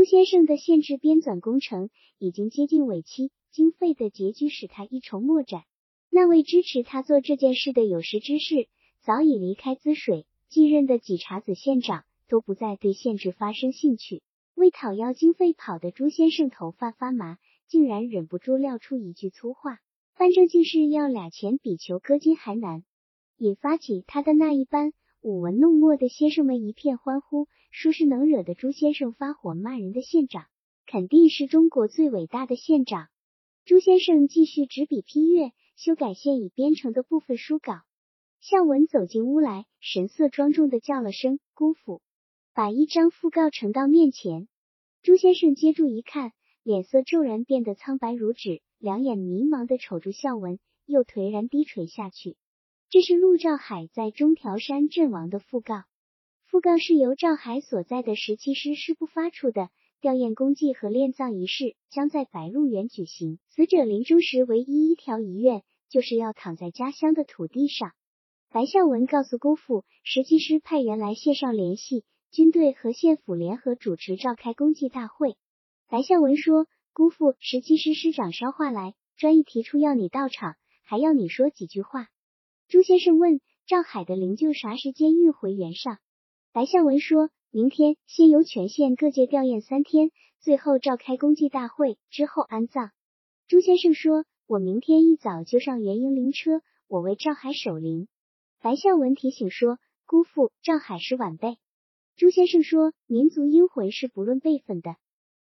朱先生的县制编纂工程已经接近尾期，经费的拮据使他一筹莫展。那位支持他做这件事的有识之士早已离开滋水，继任的几茬子县长都不再对县制发生兴趣。为讨要经费跑的朱先生头发发麻，竟然忍不住撂出一句粗话：“办正经事要俩钱比求割金还难。”引发起他的那一班舞文弄墨的先生们一片欢呼。说是能惹得朱先生发火骂人的县长，肯定是中国最伟大的县长。朱先生继续执笔批阅、修改现已编成的部分书稿。孝文走进屋来，神色庄重的叫了声“姑父”，把一张讣告呈到面前。朱先生接住一看，脸色骤然变得苍白如纸，两眼迷茫的瞅住孝文，又颓然低垂下去。这是陆兆海在中条山阵亡的讣告。讣告是由赵海所在的十七师师部发出的。吊唁公祭和殓葬仪式将在白鹿原举行。死者临终时唯一一条遗愿，就是要躺在家乡的土地上。白孝文告诉姑父，十七师派员来线上联系，军队和县府联合主持召开公祭大会。白孝文说：“姑父，十七师师长捎话来，专意提出要你到场，还要你说几句话。”朱先生问：“赵海的灵柩啥时间运回原上？”白孝文说明天先由全县各界吊唁三天，最后召开公祭大会，之后安葬。朱先生说：“我明天一早就上元营灵车，我为赵海守灵。”白孝文提醒说：“姑父，赵海是晚辈。”朱先生说：“民族英魂是不论辈分的。”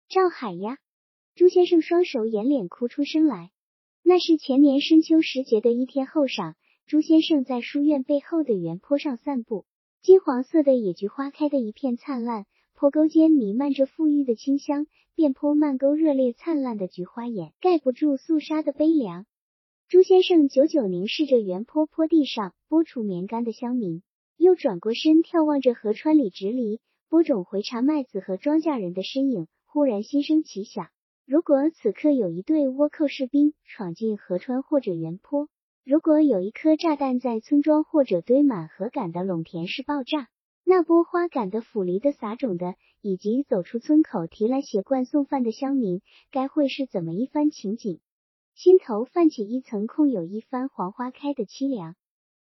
赵海呀！朱先生双手掩脸哭出声来。那是前年深秋时节的一天后晌，朱先生在书院背后的原坡上散步。金黄色的野菊花开的一片灿烂，坡沟间弥漫着馥郁的清香，遍坡漫沟热烈灿烂的菊花眼，盖不住肃杀的悲凉。朱先生久久凝视着原坡坡地上播除棉干的乡民，又转过身眺望着河川里直犁、播种、回查麦子和庄稼人的身影，忽然心生奇想：如果此刻有一队倭寇士兵闯进河川或者原坡，如果有一颗炸弹在村庄或者堆满禾秆的垄田室爆炸，那播花杆的、phủ 犁的、撒种的，以及走出村口提来鞋罐送饭的乡民，该会是怎么一番情景？心头泛起一层空有一番黄花开的凄凉。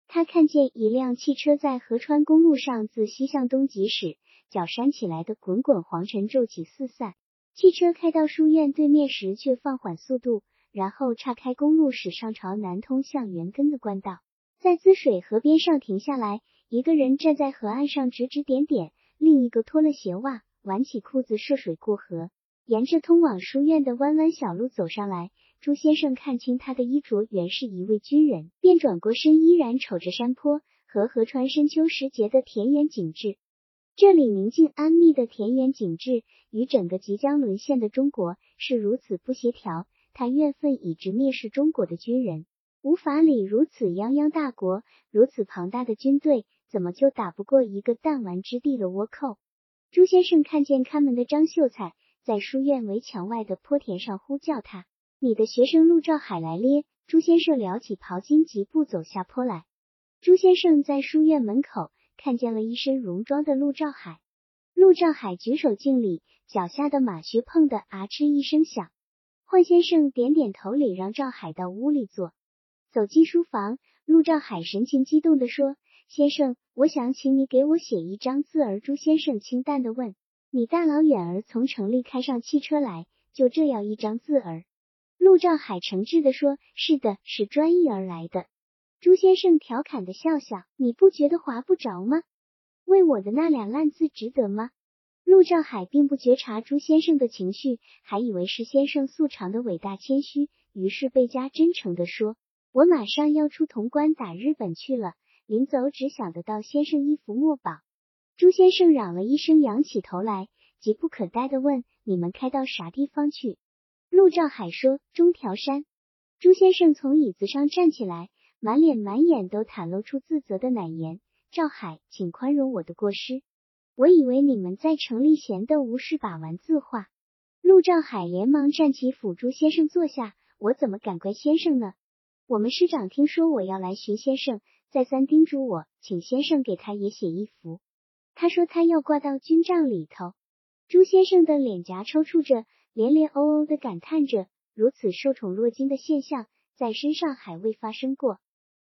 他看见一辆汽车在河川公路上自西向东疾驶，脚扇起来的滚滚黄尘骤起四散。汽车开到书院对面时，却放缓速度。然后岔开公路，驶上朝南通向元根的官道，在滋水河边上停下来。一个人站在河岸上指指点点，另一个脱了鞋袜，挽起裤子涉水过河，沿着通往书院的弯弯小路走上来。朱先生看清他的衣着，原是一位军人，便转过身，依然瞅着山坡和河川深秋时节的田园景致。这里宁静安谧的田园景致，与整个即将沦陷的中国是如此不协调。他怨愤以直蔑视中国的军人，无法理如此泱泱大国，如此庞大的军队，怎么就打不过一个弹丸之地的倭寇？朱先生看见看门的张秀才在书院围墙外的坡田上呼叫他：“你的学生陆兆海来咧！”朱先生撩起袍襟，疾步走下坡来。朱先生在书院门口看见了一身戎装的陆兆海，陆兆海举手敬礼，脚下的马靴碰得啊哧一声响。幻先生点点头，礼让赵海到屋里坐。走进书房，陆兆海神情激动地说：“先生，我想请你给我写一张字儿。”朱先生清淡地问：“你大老远儿从城里开上汽车来，就这样一张字儿？”陆兆海诚挚地说：“是的，是专意而来的。”朱先生调侃地笑笑：“你不觉得划不着吗？为我的那两烂字值得吗？”陆兆海并不觉察朱先生的情绪，还以为是先生素常的伟大谦虚，于是倍加真诚地说：“我马上要出潼关打日本去了，临走只想得到先生一幅墨宝。”朱先生嚷了一声，仰起头来，急不可待地问：“你们开到啥地方去？”陆兆海说：“中条山。”朱先生从椅子上站起来，满脸满眼都袒露出自责的奶言：“赵海，请宽容我的过失。”我以为你们在城里闲得无事，把玩字画。陆兆海连忙站起，辅助先生坐下。我怎么敢怪先生呢？我们师长听说我要来寻先生，再三叮嘱我，请先生给他也写一幅。他说他要挂到军帐里头。朱先生的脸颊抽搐着，连连哦哦的感叹着，如此受宠若惊的现象在身上还未发生过。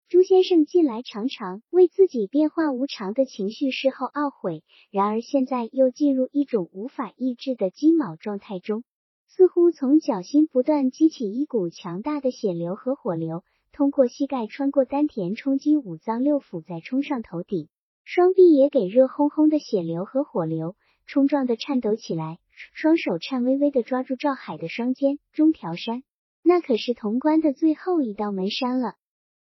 朱先生近来常常为自己变化无常的情绪事后懊悔，然而现在又进入一种无法抑制的鸡毛状态中，似乎从脚心不断激起一股强大的血流和火流，通过膝盖穿过丹田，冲击五脏六腑，再冲上头顶，双臂也给热烘烘的血流和火流冲撞的颤抖起来，双手颤巍巍的抓住赵海的双肩。中条山，那可是潼关的最后一道门山了。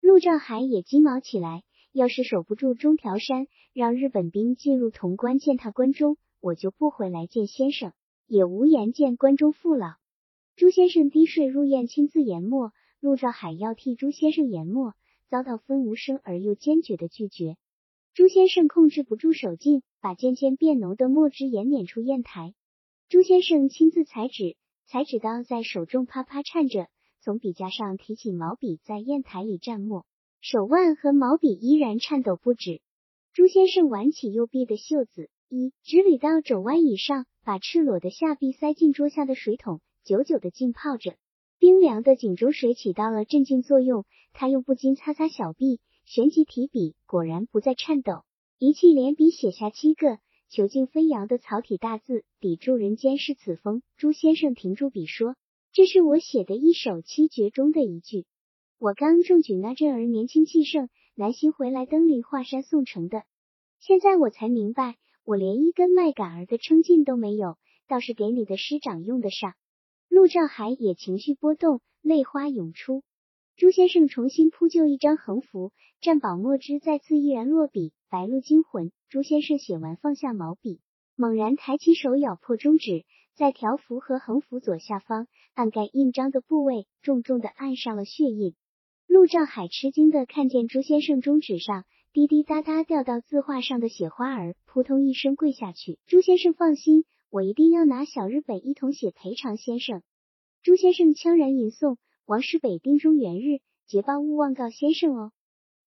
陆兆海也鸡毛起来，要是守不住中条山，让日本兵进入潼关践踏关中，我就不回来见先生，也无颜见关中父老。朱先生滴税入砚，亲自研墨，陆兆海要替朱先生研墨，遭到分无声而又坚决的拒绝。朱先生控制不住手劲，把渐渐变浓的墨汁研捻出砚台。朱先生亲自裁纸，裁纸刀在手中啪啪颤着。从笔架上提起毛笔，在砚台里蘸墨，手腕和毛笔依然颤抖不止。朱先生挽起右臂的袖子，一直捋到肘弯以上，把赤裸的下臂塞进桌下的水桶，久久的浸泡着。冰凉的井中水起到了镇静作用，他又不禁擦擦小臂，旋即提笔，果然不再颤抖，一气连笔写下七个遒劲飞扬的草体大字：“抵住人间是此风。”朱先生停住笔说。这是我写的一首七绝中的一句。我刚中举那阵儿年轻气盛，南行回来登临华山宋城的。现在我才明白，我连一根麦秆儿的撑劲都没有，倒是给你的师长用得上。陆兆海也情绪波动，泪花涌出。朱先生重新铺就一张横幅，蘸宝墨汁再次毅然落笔，白鹿惊魂。朱先生写完放下毛笔，猛然抬起手咬破中指。在条幅和横幅左下方按盖印章的部位，重重的按上了血印。陆兆海吃惊的看见朱先生中指上滴滴答答掉到字画上的血花儿，扑通一声跪下去。朱先生放心，我一定要拿小日本一同写赔偿先生。朱先生悄然吟诵：王师北丁中元日，捷报勿忘告先生哦。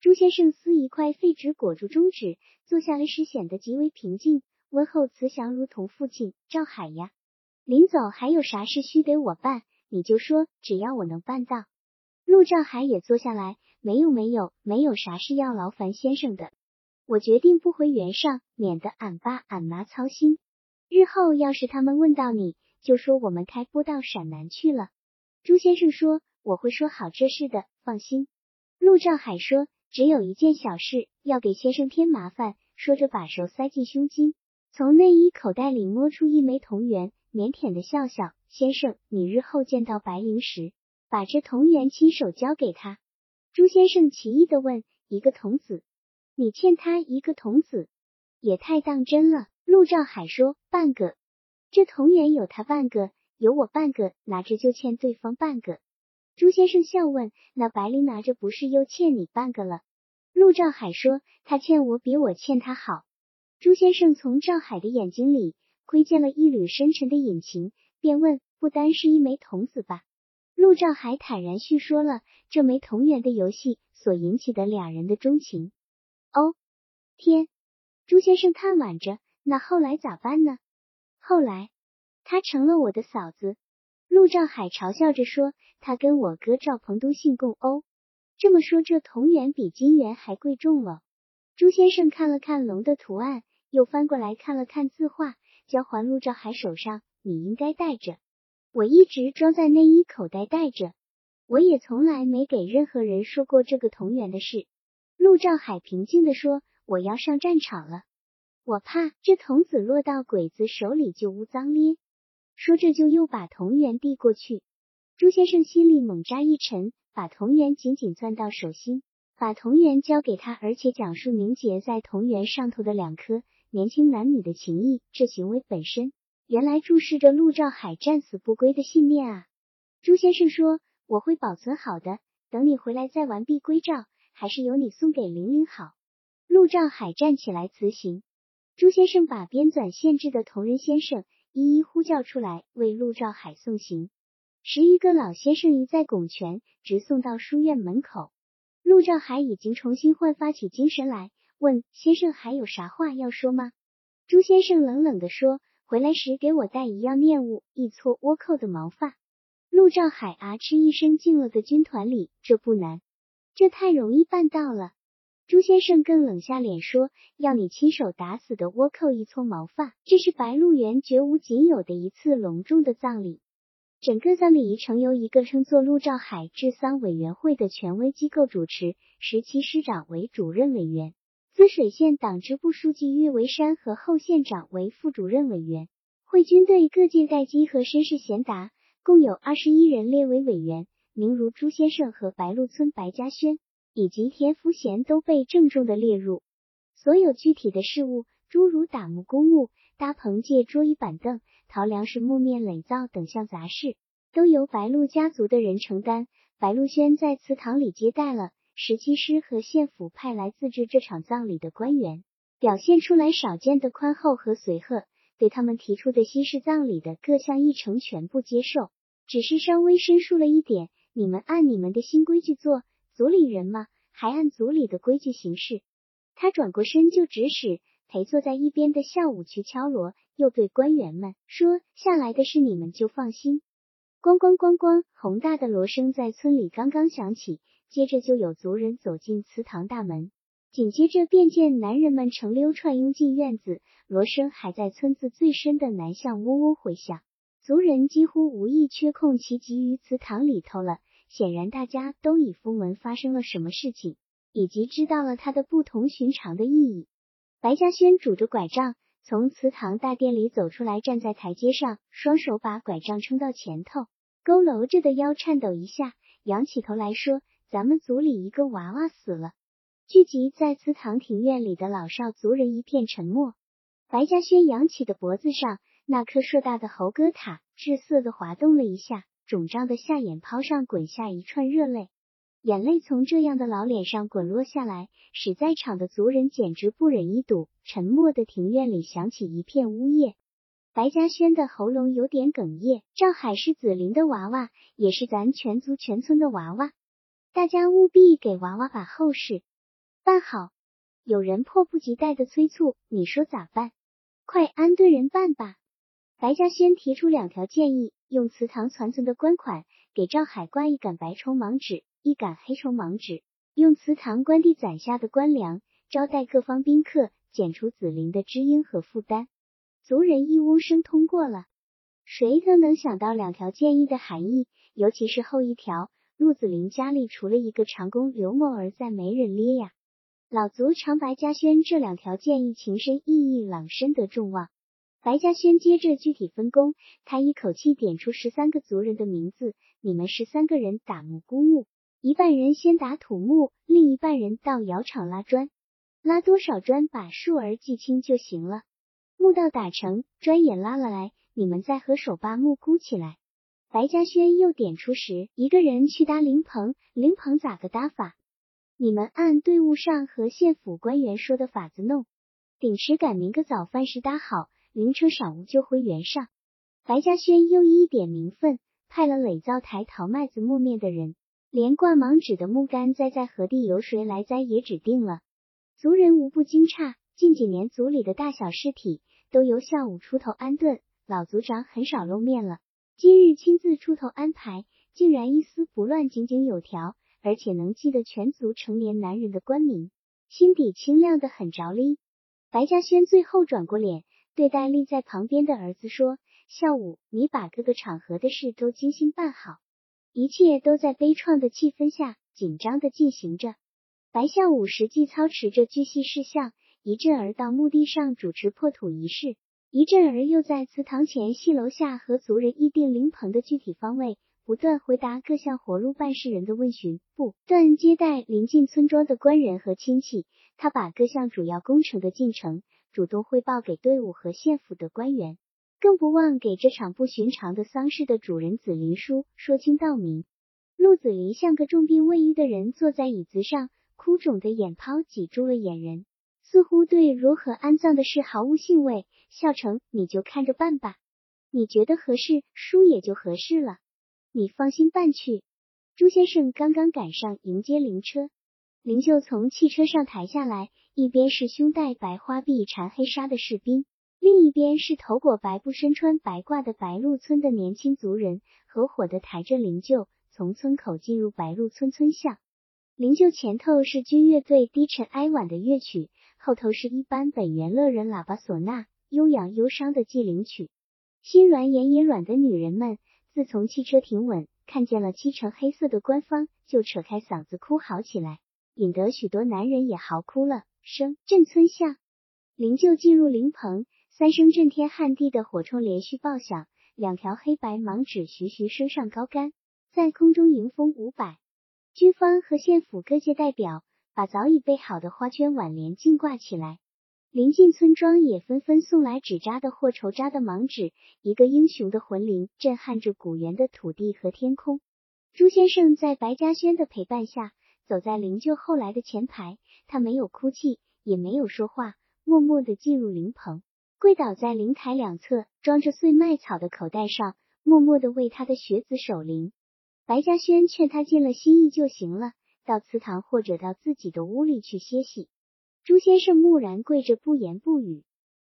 朱先生撕一块废纸裹住中指，坐下来时显得极为平静，温厚慈祥，如同父亲。赵海呀。临走还有啥事需得我办，你就说，只要我能办到。陆兆海也坐下来，没有没有没有啥事要劳烦先生的，我决定不回原上，免得俺爸俺妈操心。日后要是他们问到你，就说我们开播到陕南去了。朱先生说我会说好这事的，放心。陆兆海说只有一件小事要给先生添麻烦，说着把手塞进胸襟，从内衣口袋里摸出一枚铜元。腼腆的笑笑，先生，你日后见到白灵时，把这铜元亲手交给他。朱先生奇异的问：“一个童子，你欠他一个童子，也太当真了。”陆兆海说：“半个，这铜元有他半个，有我半个，拿着就欠对方半个。”朱先生笑问：“那白灵拿着不是又欠你半个了？”陆兆海说：“他欠我比我欠他好。”朱先生从赵海的眼睛里。窥见了一缕深沉的隐情，便问：“不单是一枚童子吧？”陆兆海坦然叙说了这枚铜元的游戏所引起的两人的钟情。哦，天！朱先生叹惋着：“那后来咋办呢？”后来，她成了我的嫂子。陆兆海嘲笑着说：“他跟我哥赵鹏都姓共哦。”这么说，这铜元比金元还贵重了。朱先生看了看龙的图案，又翻过来看了看字画。交还陆兆海手上，你应该带着。我一直装在内衣口袋带着，我也从来没给任何人说过这个同源的事。陆兆海平静地说：“我要上战场了，我怕这童子落到鬼子手里就污脏咧。”说着就又把铜元递过去。朱先生心里猛扎一沉，把铜元紧紧攥到手心，把铜元交给他，而且讲述凝结在铜元上头的两颗。年轻男女的情谊，这行为本身原来注视着陆兆海战死不归的信念啊！朱先生说：“我会保存好的，等你回来再完璧归赵，还是由你送给玲玲好。”陆兆海站起来辞行，朱先生把编纂县志的同仁先生一一呼叫出来，为陆兆海送行。十余个老先生一再拱拳，直送到书院门口。陆兆海已经重新焕发起精神来。问先生还有啥话要说吗？朱先生冷冷地说：“回来时给我带一样念物，一撮倭寇的毛发。陆兆海啊嗤一声进了的军团里，这不难，这太容易办到了。朱先生更冷下脸说：“要你亲手打死的倭寇一撮毛发，这是白鹿原绝无仅有的一次隆重的葬礼。整个葬礼仪程由一个称作陆兆海治丧委员会的权威机构主持，十七师长为主任委员，滋水县党支部书记岳维山和后县长为副主任委员，会军队各界待机和绅士贤达共有二十一人列为委员，名如朱先生和白鹿村白嘉轩。”以及田福贤都被郑重的列入。所有具体的事务，诸如打木工务、搭棚借桌椅板凳、淘粮食、木面垒灶等项杂事，都由白鹿家族的人承担。白鹿轩在祠堂里接待了十七师和县府派来自治这场葬礼的官员，表现出来少见的宽厚和随和，对他们提出的西式葬礼的各项议程全部接受，只是稍微申述了一点：你们按你们的新规矩做。族里人嘛，还按族里的规矩行事。他转过身就指使陪坐在一边的校武去敲锣，又对官员们说：“下来的是你们就放心。”咣咣咣咣，宏大的锣声在村里刚刚响起，接着就有族人走进祠堂大门，紧接着便见男人们成溜串拥进院子，锣声还在村子最深的南巷嗡嗡回响。族人几乎无意缺空齐集于祠堂里头了。显然，大家都已风闻发生了什么事情，以及知道了它的不同寻常的意义。白嘉轩拄着拐杖从祠堂大殿里走出来，站在台阶上，双手把拐杖撑到前头，佝偻着的腰颤抖一下，仰起头来说：“咱们族里一个娃娃死了。”聚集在祠堂庭院里的老少族人一片沉默。白嘉轩扬起的脖子上那颗硕大的猴哥塔滞涩的滑动了一下。肿胀的下眼泡上滚下一串热泪，眼泪从这样的老脸上滚落下来，使在场的族人简直不忍一睹。沉默的庭院里响起一片呜咽。白嘉轩的喉咙有点哽咽。赵海是紫林的娃娃，也是咱全族全村的娃娃，大家务必给娃娃把后事办好。有人迫不及待的催促，你说咋办？快安顿人办吧。白嘉轩提出两条建议。用祠堂存存的官款给赵海挂一杆白绸蟒纸，一杆黑绸蟒纸，用祠堂官地攒下的官粮招待各方宾客，减除子林的知音和负担。族人一呜声通过了。谁都能想到两条建议的含义，尤其是后一条。陆子霖家里除了一个长工刘某儿，再没人咧呀。老族长白嘉轩这两条建议情深意义朗，深得众望。白嘉轩接着具体分工，他一口气点出十三个族人的名字：你们十三个人打木工务，一半人先打土木，另一半人到窑厂拉砖，拉多少砖把数儿记清就行了。木道打成，砖也拉了来，你们再和手把木箍起来。白嘉轩又点出十一个人去搭灵棚，灵棚咋个搭法？你们按队伍上和县府官员说的法子弄，顶时赶明个早饭时搭好。灵车晌午就回原上。白嘉轩又一点名分，派了垒灶台淘麦子磨面的人，连挂芒纸的木杆栽在何地由谁来栽也指定了。族人无不惊诧，近几年族里的大小事体都由下午出头安顿，老族长很少露面了。今日亲自出头安排，竟然一丝不乱，井井有条，而且能记得全族成年男人的官名，心底清亮的很着哩。白嘉轩最后转过脸。对待立在旁边的儿子说：“孝武，你把各个场合的事都精心办好，一切都在悲怆的气氛下紧张的进行着。”白孝武实际操持着巨细事项，一阵儿到墓地上主持破土仪式，一阵儿又在祠堂前戏楼下和族人议定灵棚的具体方位，不断回答各项活路办事人的问询，不断接待临近村庄的官人和亲戚。他把各项主要工程的进程。主动汇报给队伍和县府的官员，更不忘给这场不寻常的丧事的主人子林叔说清道明。陆子霖像个重病未愈的人，坐在椅子上，哭肿的眼泡挤住了眼人，似乎对如何安葬的事毫无兴味。笑成，你就看着办吧，你觉得合适，叔也就合适了，你放心办去。朱先生刚刚赶上迎接灵车。灵柩从汽车上抬下来，一边是胸戴白花臂缠黑纱的士兵，另一边是头裹白布、身穿白褂的白鹿村的年轻族人，合伙的抬着灵柩从村口进入白鹿村村巷。灵柩前头是军乐队低沉哀婉的乐曲，后头是一般本源乐人喇叭唢呐悠扬忧伤的祭灵曲。心软眼也软的女人们，自从汽车停稳，看见了漆成黑色的官方，就扯开嗓子哭嚎起来，引得许多男人也嚎哭了。声震村巷，灵柩进入灵棚，三声震天撼地的火铳连续爆响，两条黑白芒纸徐徐升上高杆，在空中迎风舞摆。军方和县府各界代表把早已备好的花圈挽联竞挂起来，临近村庄也纷纷送来纸扎的或绸扎的盲纸。一个英雄的魂灵震撼着古原的土地和天空。朱先生在白嘉轩的陪伴下走在灵柩后来的前排，他没有哭泣，也没有说话，默默地进入灵棚，跪倒在灵台两侧装着碎麦草的口袋上，默默地为他的学子守灵。白嘉轩劝他尽了心意就行了，到祠堂或者到自己的屋里去歇息。朱先生木然跪着，不言不语。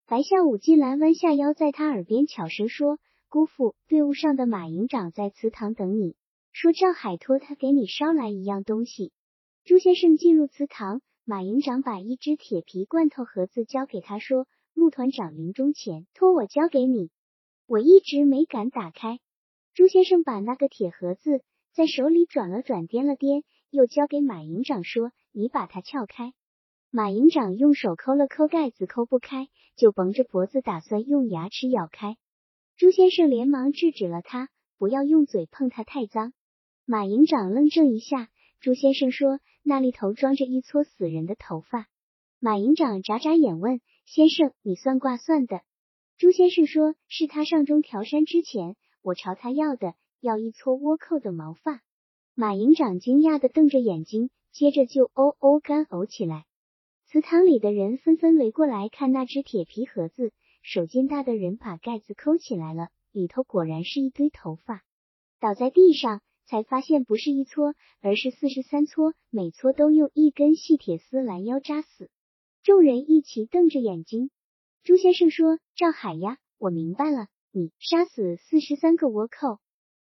白孝武进来，弯下腰，在他耳边悄声说：“姑父，队伍上的马营长在祠堂等你，说赵海托他给你捎来一样东西。”朱先生进入祠堂，马营长把一只铁皮罐头盒子交给他，说：“陆团长临终前托我交给你，我一直没敢打开。”朱先生把那个铁盒子在手里转了转，掂了掂，又交给马营长说：“你把它撬开。”马营长用手抠了抠盖子，抠不开，就绷着脖子打算用牙齿咬开。朱先生连忙制止了他：“不要用嘴碰它，太脏。”马营长愣怔一下。朱先生说：“那里头装着一撮死人的头发。”马营长眨眨眼问：“先生，你算卦算的？”朱先生说：“是他上中条山之前。”我朝他要的，要一撮倭寇的毛发。马营长惊讶的瞪着眼睛，接着就哦哦干呕起来。祠堂里的人纷纷围过来看那只铁皮盒子，手劲大的人把盖子抠起来了，里头果然是一堆头发，倒在地上，才发现不是一撮，而是四十三撮，每撮都用一根细铁丝拦腰扎死。众人一齐瞪着眼睛。朱先生说：“赵海呀，我明白了。”你杀死四十三个倭寇，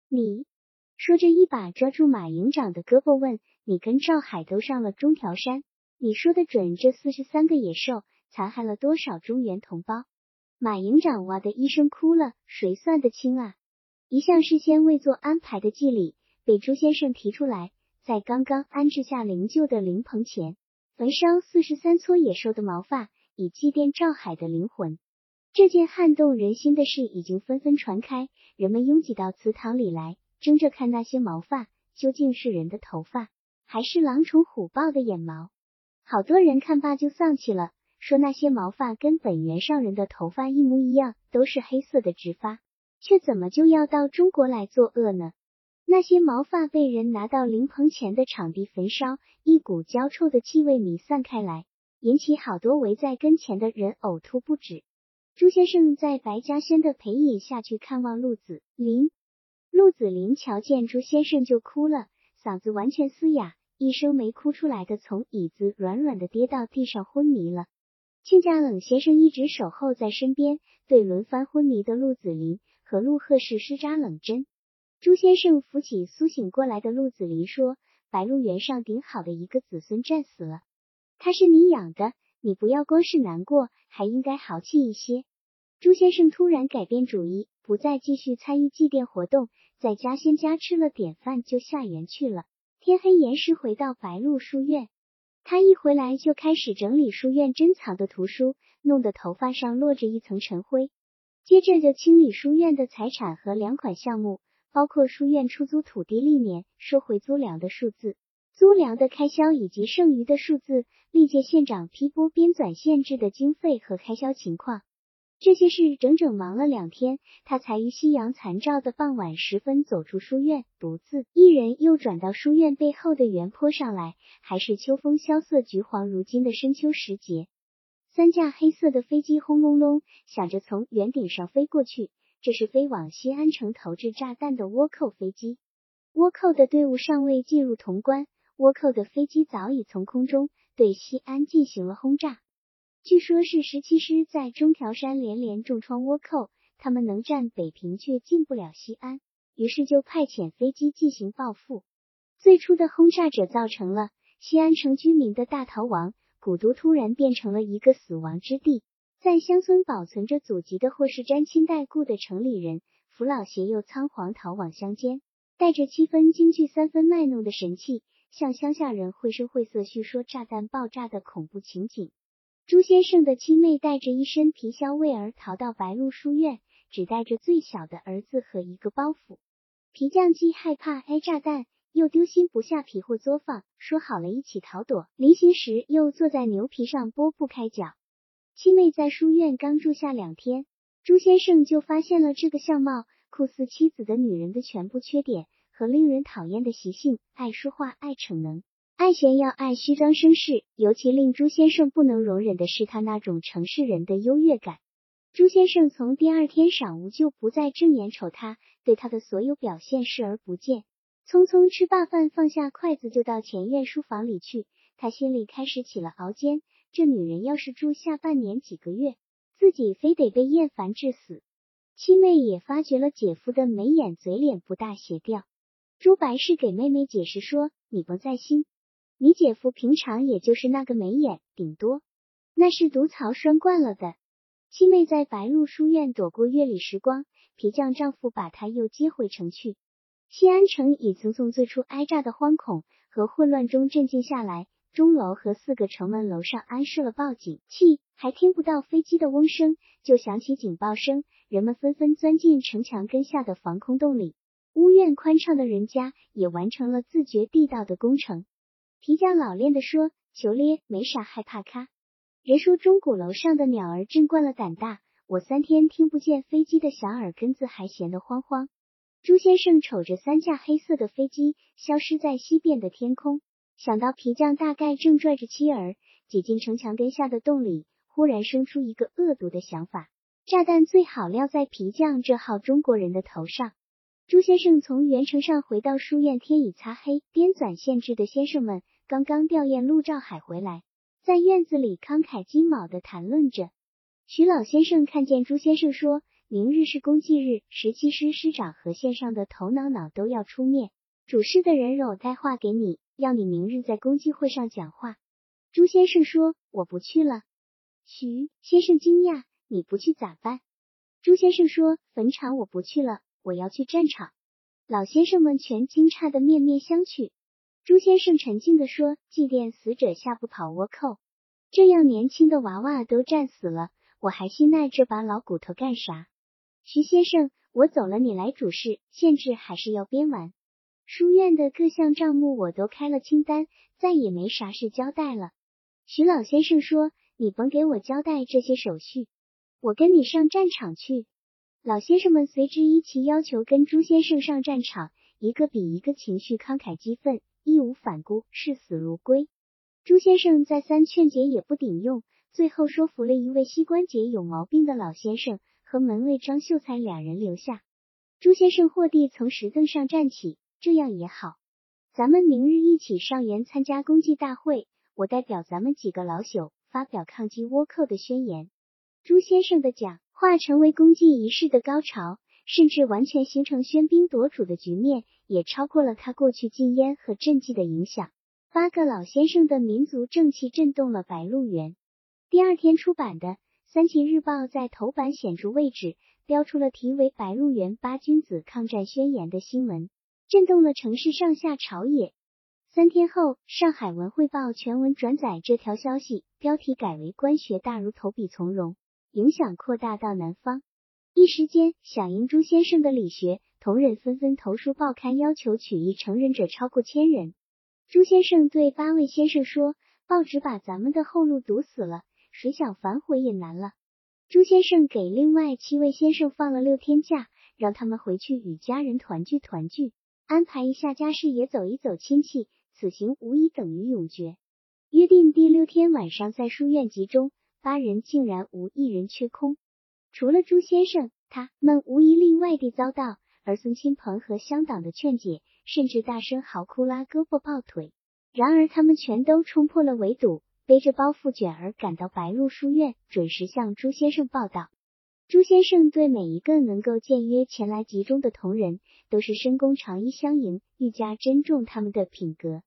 你说着一把抓住马营长的胳膊问：“你跟赵海都上了中条山，你说的准？这四十三个野兽残害了多少中原同胞？”马营长哇的一声哭了，谁算得清啊？一向事先未做安排的祭礼被朱先生提出来，在刚刚安置下灵柩的灵棚前焚烧四十三撮野兽的毛发，以祭奠赵海的灵魂。这件撼动人心的事已经纷纷传开，人们拥挤到祠堂里来，争着看那些毛发究竟是人的头发，还是狼虫虎豹的眼毛。好多人看罢就丧气了，说那些毛发跟本源上人的头发一模一样，都是黑色的直发，却怎么就要到中国来作恶呢？那些毛发被人拿到灵棚前的场地焚烧，一股焦臭的气味弥散开来，引起好多围在跟前的人呕吐不止。朱先生在白嘉轩的陪引下去看望陆子霖，陆子霖瞧见朱先生就哭了，嗓子完全嘶哑，一声没哭出来的，从椅子软软的跌到地上昏迷了。亲家冷先生一直守候在身边，对轮番昏迷的陆子霖和陆鹤氏施扎冷针。朱先生扶起苏醒过来的陆子霖说：“白鹿原上顶好的一个子孙战死了，他是你养的。”你不要光是难过，还应该豪气一些。朱先生突然改变主意，不再继续参与祭奠活动，在家仙家吃了点饭就下园去了。天黑严时回到白鹿书院，他一回来就开始整理书院珍藏的图书，弄得头发上落着一层尘灰。接着就清理书院的财产和两款项目，包括书院出租土地历年收回租粮的数字。租粮的开销以及剩余的数字，历届县长批拨编纂限制的经费和开销情况，这些事整整忙了两天，他才于夕阳残照的傍晚时分走出书院，独自一人又转到书院背后的原坡上来。还是秋风萧瑟、橘黄如今的深秋时节，三架黑色的飞机轰隆隆响着从圆顶上飞过去，这是飞往西安城投掷炸弹的倭寇飞机。倭寇的队伍尚未进入潼关。倭寇的飞机早已从空中对西安进行了轰炸。据说是十七师在中条山连连重创倭寇，他们能占北平却进不了西安，于是就派遣飞机进行报复。最初的轰炸者造成了西安城居民的大逃亡，古都突然变成了一个死亡之地。在乡村保存着祖籍的或是沾亲带故的城里人，扶老携幼仓皇逃往乡间，带着七分京剧三分卖弄的神气，向乡下人绘声绘色叙说炸弹爆炸的恐怖情景。朱先生的七妹带着一身皮箱味儿逃到白鹿书院，只带着最小的儿子和一个包袱。皮匠既害怕挨炸弹，又丢心不下皮货作坊，说好了一起逃躲。临行时又坐在牛皮上拨不开脚。七妹在书院刚住下两天，朱先生就发现了这个相貌酷似妻子的女人的全部缺点和令人讨厌的习性：爱说话，爱逞能。爱炫耀，爱虚张声势，尤其令朱先生不能容忍的是他那种城市人的优越感。朱先生从第二天晌午就不再正眼瞅他，对他的所有表现视而不见，匆匆吃罢饭，放下筷子就到前院书房里去。他心里开始起了熬煎：这女人要是住下半年几个月，自己非得被厌烦致死。七妹也发觉了姐夫的眉眼嘴脸不大协调。朱白氏给妹妹解释说：“你甭在心。”你姐夫平常也就是那个眉眼，顶多那是毒草拴惯了的。七妹在白鹿书院躲过月里时光，皮匠丈夫把她又接回城去。西安城已曾从最初挨炸的惶恐和混乱中镇静下来，钟楼和四个城门楼上安设了报警器，还听不到飞机的嗡声，就响起警报声，人们纷纷钻进城墙根下的防空洞里。屋院宽敞的人家也完成了自掘地道的工程。皮匠老练的说：“求咧，没啥害怕咖。人说钟鼓楼上的鸟儿真惯了胆大，我三天听不见飞机的小耳根子，还闲得慌慌。”朱先生瞅着三架黑色的飞机消失在西边的天空，想到皮匠大概正拽着妻儿挤进城墙根下的洞里，忽然生出一个恶毒的想法：炸弹最好撂在皮匠这号中国人的头上。朱先生从原城上回到书院，天已擦黑。编纂县志的先生们刚刚吊唁陆兆海回来，在院子里慷慨激卯的谈论着。徐老先生看见朱先生，说明日是公祭日，十七师师长和县上的头脑脑都要出面。主事的人让我带话给你，要你明日在公祭会上讲话。朱先生说我不去了。徐先生惊讶，你不去咋办？朱先生说坟场我不去了。我要去战场，老先生们全惊诧的面面相觑。朱先生沉静的说：“祭奠死者，下不跑倭寇。这样年轻的娃娃都战死了，我还心耐这把老骨头干啥？”徐先生，我走了，你来主事，县志还是要编完。书院的各项账目我都开了清单，再也没啥事交代了。徐老先生说：“你甭给我交代这些手续，我跟你上战场去。”老先生们随之一齐要求跟朱先生上战场，一个比一个情绪慷慨激愤，义无反顾，视死如归。朱先生再三劝解也不顶用，最后说服了一位膝关节有毛病的老先生和门卫张秀才两人留下。朱先生霍地从石凳上站起，这样也好，咱们明日一起上元参加公祭大会，我代表咱们几个老朽发表抗击倭寇的宣言。朱先生的讲。化成为公祭仪式的高潮，甚至完全形成喧宾夺主的局面，也超过了他过去禁烟和赈济的影响。八个老先生的民族正气震动了白鹿原。第二天出版的《三秦日报》在头版显著位置标出了题为《白鹿原八君子抗战宣言》的新闻，震动了城市上下朝野。三天后，《上海文汇报》全文转载这条消息，标题改为“官学大儒投笔从戎”。影响扩大到南方，一时间响应朱先生的理学，同仁纷纷投书报刊，要求取义成人者超过千人。朱先生对八位先生说：“报纸把咱们的后路堵死了，谁想反悔也难了。”朱先生给另外七位先生放了六天假，让他们回去与家人团聚团聚，安排一下家事，也走一走亲戚。此行无疑等于永绝。约定第六天晚上在书院集中。八人竟然无一人缺空，除了朱先生，他们无一例外地遭到儿孙亲朋和乡党的劝解，甚至大声嚎哭、拉胳膊、抱腿。然而他们全都冲破了围堵，背着包袱卷儿赶到白鹿书院，准时向朱先生报道。朱先生对每一个能够见约前来集中的同仁，都是深宫长衣相迎，愈加珍重他们的品格。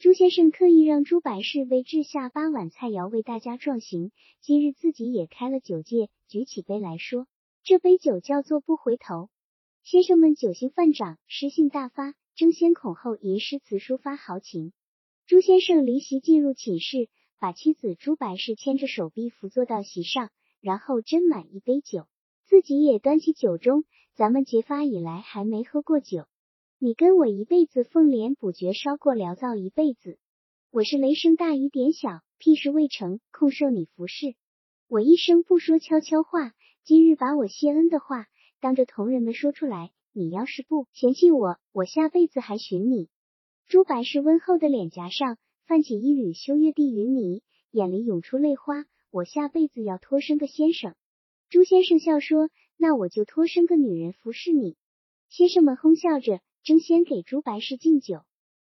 朱先生特意让朱白氏为制下八碗菜肴，为大家壮行。今日自己也开了酒戒，举起杯来说：“这杯酒叫做不回头。”先生们酒兴泛长，诗兴大发，争先恐后吟诗词，抒发豪情。朱先生离席进入寝室，把妻子朱白氏牵着手臂扶坐到席上。然后斟满一杯酒，自己也端起酒盅。咱们结发以来还没喝过酒，你跟我一辈子凤莲补觉烧过燎灶一辈子。我是雷声大雨点小，屁事未成，空受你服侍。我一生不说悄悄话，今日把我谢恩的话当着同仁们说出来。你要是不嫌弃我，我下辈子还寻你。朱白氏温厚的脸颊上泛起一缕羞月地云霓，眼里涌出泪花。我下辈子要托生个先生。朱先生笑说：“那我就托生个女人服侍你。”先生们哄笑着，争先给朱白氏敬酒。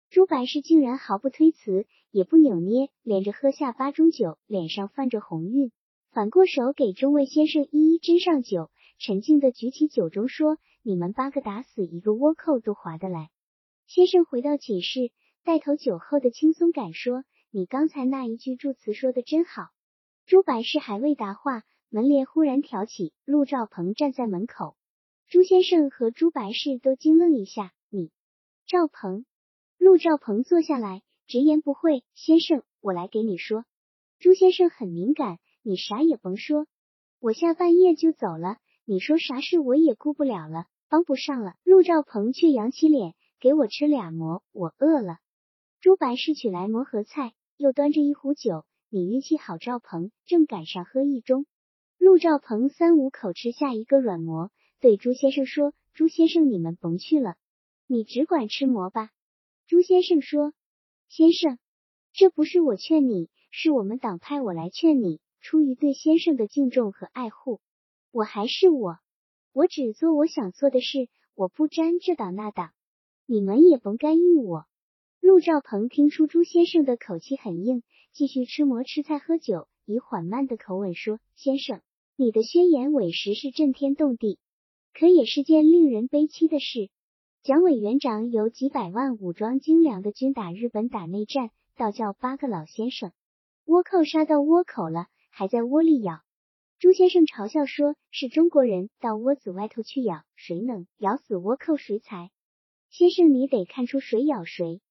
朱白氏竟然毫不推辞，也不扭捏，连着喝下八盅酒，脸上泛着红晕，反过手给中尉先生一一斟上酒，沉静的举起酒盅说：“你们八个打死一个倭寇都划得来。”先生回到寝室，带头酒后的轻松感说：“你刚才那一句祝词说的真好。”朱白氏还未答话，门帘忽然挑起，陆兆鹏站在门口。朱先生和朱白氏都惊愣一下。赵鹏，陆兆鹏坐下来，直言不讳：“先生，我来给你说。”朱先生很敏感，你啥也甭说，我下半夜就走了，你说啥事我也顾不了了，帮不上了。陆兆鹏却扬起脸，给我吃俩馍，我饿了。朱白氏取来馍和菜，又端着一壶酒。你运气好，赵鹏正赶上喝一盅。陆兆鹏三五口吃下一个软馍，对朱先生说：“朱先生，你们甭去了，你只管吃馍吧。”朱先生说：“先生，这不是我劝你，是我们党派我来劝你。出于对先生的敬重和爱护，我还是我，我只做我想做的事，我不沾这党那党，你们也甭干预我。”陆兆鹏听出朱先生的口气很硬。继续吃馍、吃菜、喝酒，以缓慢的口吻说：“先生，你的宣言委实是震天动地，可也是件令人悲戚的事。蒋委员长有几百万武装精良的军打日本打内战，倒叫八个老先生，倭寇杀到倭口了，还在窝里咬。”朱先生嘲笑说：“是中国人到窝子外头去咬，谁能咬死倭寇谁才？先生，你得看出谁咬谁。”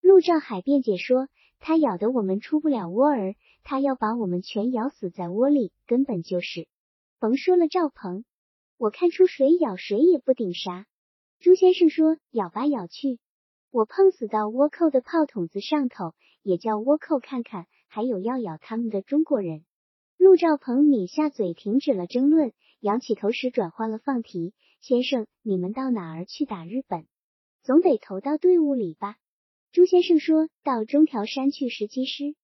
陆兆海辩解说。他咬得我们出不了窝儿，他要把我们全咬死在窝里，根本就是。甭说了，赵鹏，我看出谁咬谁也不顶啥。朱先生说：“咬吧咬去，我碰死到倭寇的炮筒子上头，也叫倭寇看看还有要咬他们的中国人。”陆兆鹏抿下嘴，停止了争论，仰起头时转换了放题：“先生，你们到哪儿去打日本？总得投到队伍里吧？”朱先生说到中条山去十七师。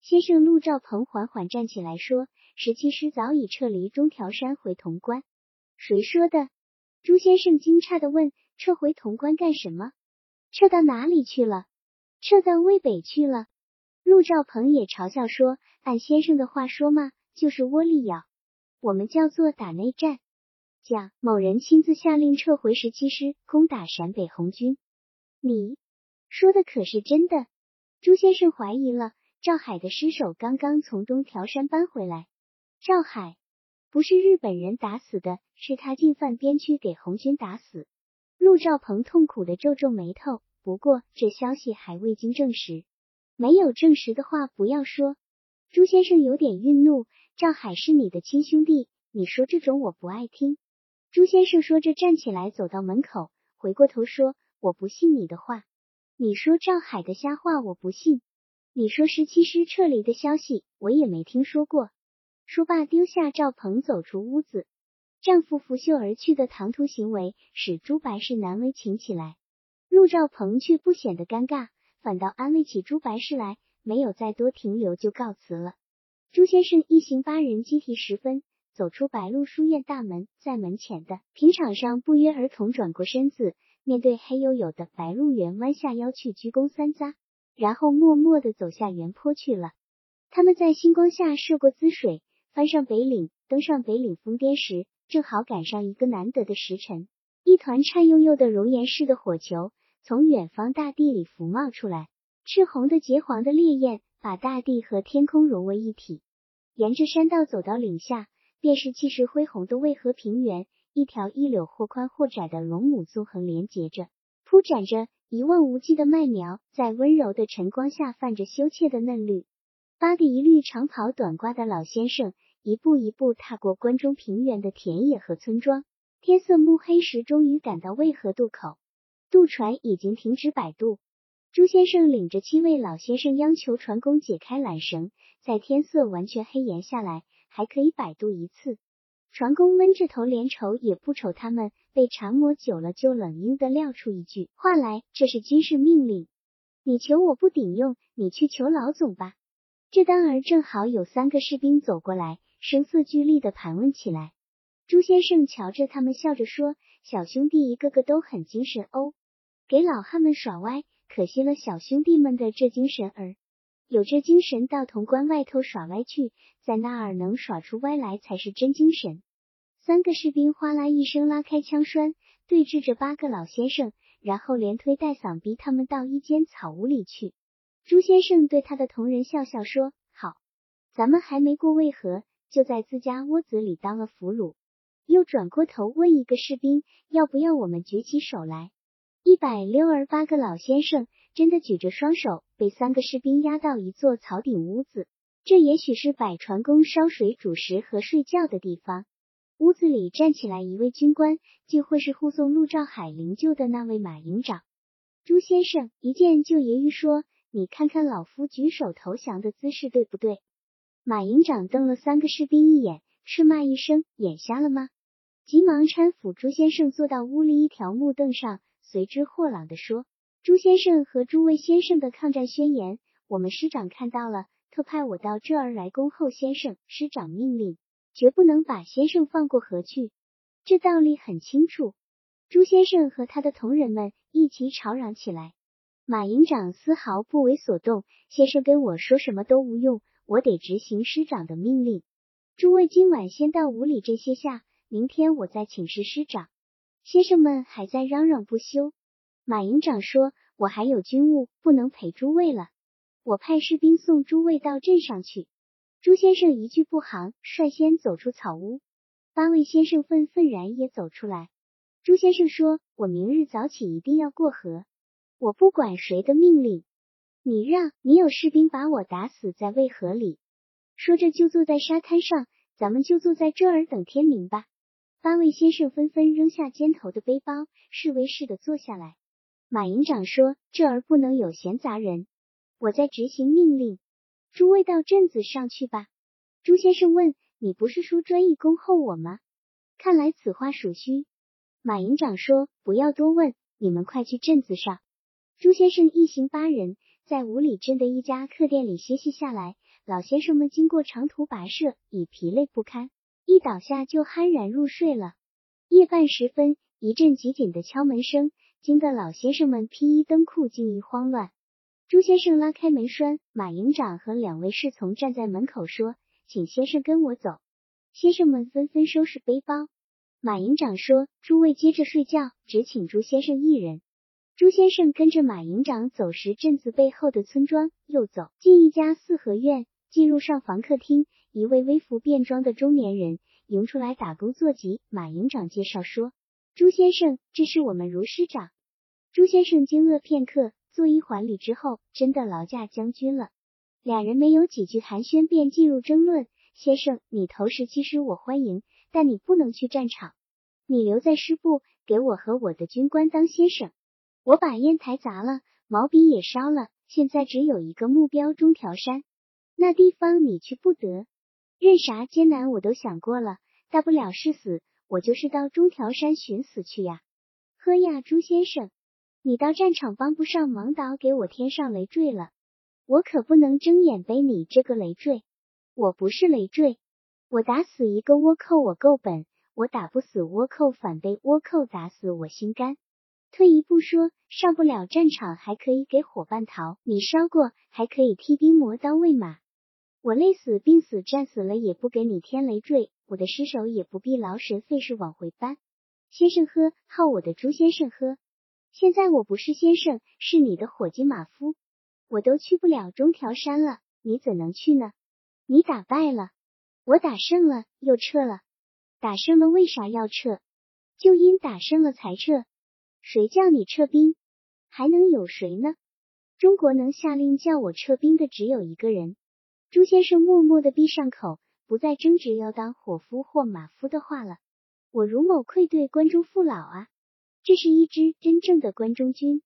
先生陆兆鹏缓缓站起来说：“十七师早已撤离中条山回潼关。”谁说的？朱先生惊诧的问：“撤回潼关干什么？撤到哪里去了？撤到渭北去了。”陆兆鹏也嘲笑说：“按先生的话说嘛，就是窝里咬。我们叫做打内战。蒋某人亲自下令撤回十七师，攻打陕北红军。你。”说的可是真的，朱先生怀疑了。赵海的尸首刚刚从东条山搬回来，赵海不是日本人打死的，是他进犯边区给红军打死。陆兆鹏痛苦的皱皱眉头。不过这消息还未经证实，没有证实的话不要说。朱先生有点愠怒，赵海是你的亲兄弟，你说这种我不爱听。朱先生说着站起来走到门口，回过头说：“我不信你的话。”你说赵海的瞎话我不信，你说十七师撤离的消息我也没听说过。说罢，丢下赵鹏走出屋子。丈夫拂袖而去的唐突行为使朱白氏难为情起来，陆兆鹏却不显得尴尬，反倒安慰起朱白氏来，没有再多停留就告辞了。朱先生一行八人鸡啼时分走出白鹿书院大门，在门前的平场上不约而同转过身子。面对黑黝黝的白鹿原，弯下腰去鞠躬三匝，然后默默的走下原坡去了。他们在星光下涉过滋水，翻上北岭，登上北岭峰巅时，正好赶上一个难得的时辰。一团颤悠悠的熔岩似的火球从远方大地里浮冒出来，赤红的、结黄的烈焰把大地和天空融为一体。沿着山道走到岭下，便是气势恢宏的渭河平原，一条一柳或宽或窄的龙母纵横连接着，铺展着一望无际的麦苗，在温柔的晨光下泛着羞怯的嫩绿。八个一律长袍短褂的老先生一步一步踏过关中平原的田野和村庄，天色暮黑时，终于赶到渭河渡口。渡船已经停止摆渡，朱先生领着七位老先生央求船工解开缆绳，在天色完全黑严下来，还可以摆渡一次。船工闷着头，连瞅也不瞅他们，被缠磨久了，就冷硬的撂出一句话来：“这是军事命令，你求我不顶用，你去求老总吧。”这当儿正好有三个士兵走过来，声色俱厉的盘问起来。朱先生瞧着他们，笑着说：“小兄弟一个个都很精神哦，给老汉们耍歪，可惜了小兄弟们的这精神儿。有这精神到潼关外头耍歪去，在那儿能耍出歪来才是真精神。”三个士兵哗啦一声拉开枪栓，对峙着八个老先生，然后连推带搡逼他们到一间草屋里去。朱先生对他的同仁笑笑说：“好，咱们还没过渭河，就在自家窝子里当了俘虏。”又转过头问一个士兵：“要不要我们举起手来？”一百六儿八个老先生真的举着双手，被三个士兵押到一座草顶屋子。这也许是百船工烧水、煮食和睡觉的地方。屋子里站起来一位军官，就会是护送陆兆海灵柩的那位马营长。朱先生一见就揶揄说。你看看老夫举手投降的姿势对不对？马营长瞪了三个士兵一眼，斥骂一声：“眼瞎了吗？”急忙搀扶朱先生坐到屋里一条木凳上，随之豁朗地说：“朱先生和诸位先生的抗战宣言，我们师长看到了，特派我到这儿来恭候先生。师长命令，绝不能把先生放过河去。这道理很清楚。”朱先生和他的同仁们一起吵嚷起来。马营长丝毫不为所动，先生跟我说什么都无用，我得执行师长的命令。诸位今晚先到屋里这歇下，明天我再请示师长。先生们还在嚷嚷不休。马营长说：“我还有军务，不能陪诸位了，我派士兵送诸位到镇上去。”朱先生一句不行，率先走出草屋。八位先生愤愤然也走出来。朱先生说：“我明日早起一定要过河。”我不管谁的命令，你让你有士兵把我打死在渭河里。说着就坐在沙滩上，咱们就坐在这儿等天明吧。八位先生纷纷扔下肩头的背包，示威似的坐下来。马营长说：“这儿不能有闲杂人，我在执行命令。诸位到镇子上去吧。”朱先生问：“你不是说专意恭候我吗？看来此话属虚。”马营长说：“不要多问，你们快去镇子上。”朱先生一行八人在五里镇的一家客店里歇息下来，老先生们经过长途跋涉，已疲累不堪，一倒下就酣然入睡了。夜半时分，一阵急紧的敲门声惊得老先生们披衣登裤，惊疑慌乱。朱先生拉开门栓，马营长和两位侍从站在门口说：“请先生跟我走。”先生们纷纷收拾背包。马营长说：“诸位接着睡觉，只请朱先生一人。”朱先生跟着马营长走时，镇子背后的村庄又走进一家四合院，进入上房客厅，一位微服便装的中年人迎出来打工坐骑。马营长介绍说：“朱先生，这是我们卢师长。”朱先生惊愕片刻，作揖还礼之后，真的劳驾将军了。两人没有几句寒暄，便进入争论：“先生，你投石其实我欢迎，但你不能去战场，你留在师部，给我和我的军官当先生。”我把烟台砸了，毛笔也烧了，现在只有一个目标：中条山。那地方你去不得，任啥艰难我都想过了，大不了是死，我就是到中条山寻死去呀！呵呀，朱先生，你到战场帮不上忙，倒给我添上累赘了。我可不能睁眼背你这个累赘。我不是累赘，我打死一个倭寇我够本，我打不死倭寇，反被倭寇打死我心甘。退一步说，上不了战场还可以给伙伴逃，你烧过还可以替兵磨刀喂马。我累死、病死、战死了，也不给你添累赘，我的尸首也不必劳神费事往回搬。先生喝，好我的朱先生喝。现在我不是先生，是你的伙计马夫，我都去不了中条山了，你怎能去呢？你打败了，我打胜了，又撤了。打胜了为啥要撤？就因打胜了才撤。谁叫你撤兵？还能有谁呢？中国能下令叫我撤兵的只有一个人。朱先生默默的闭上口，不再争执要当伙夫或马夫的话了。我如某愧对关中父老啊！这是一支真正的关中军，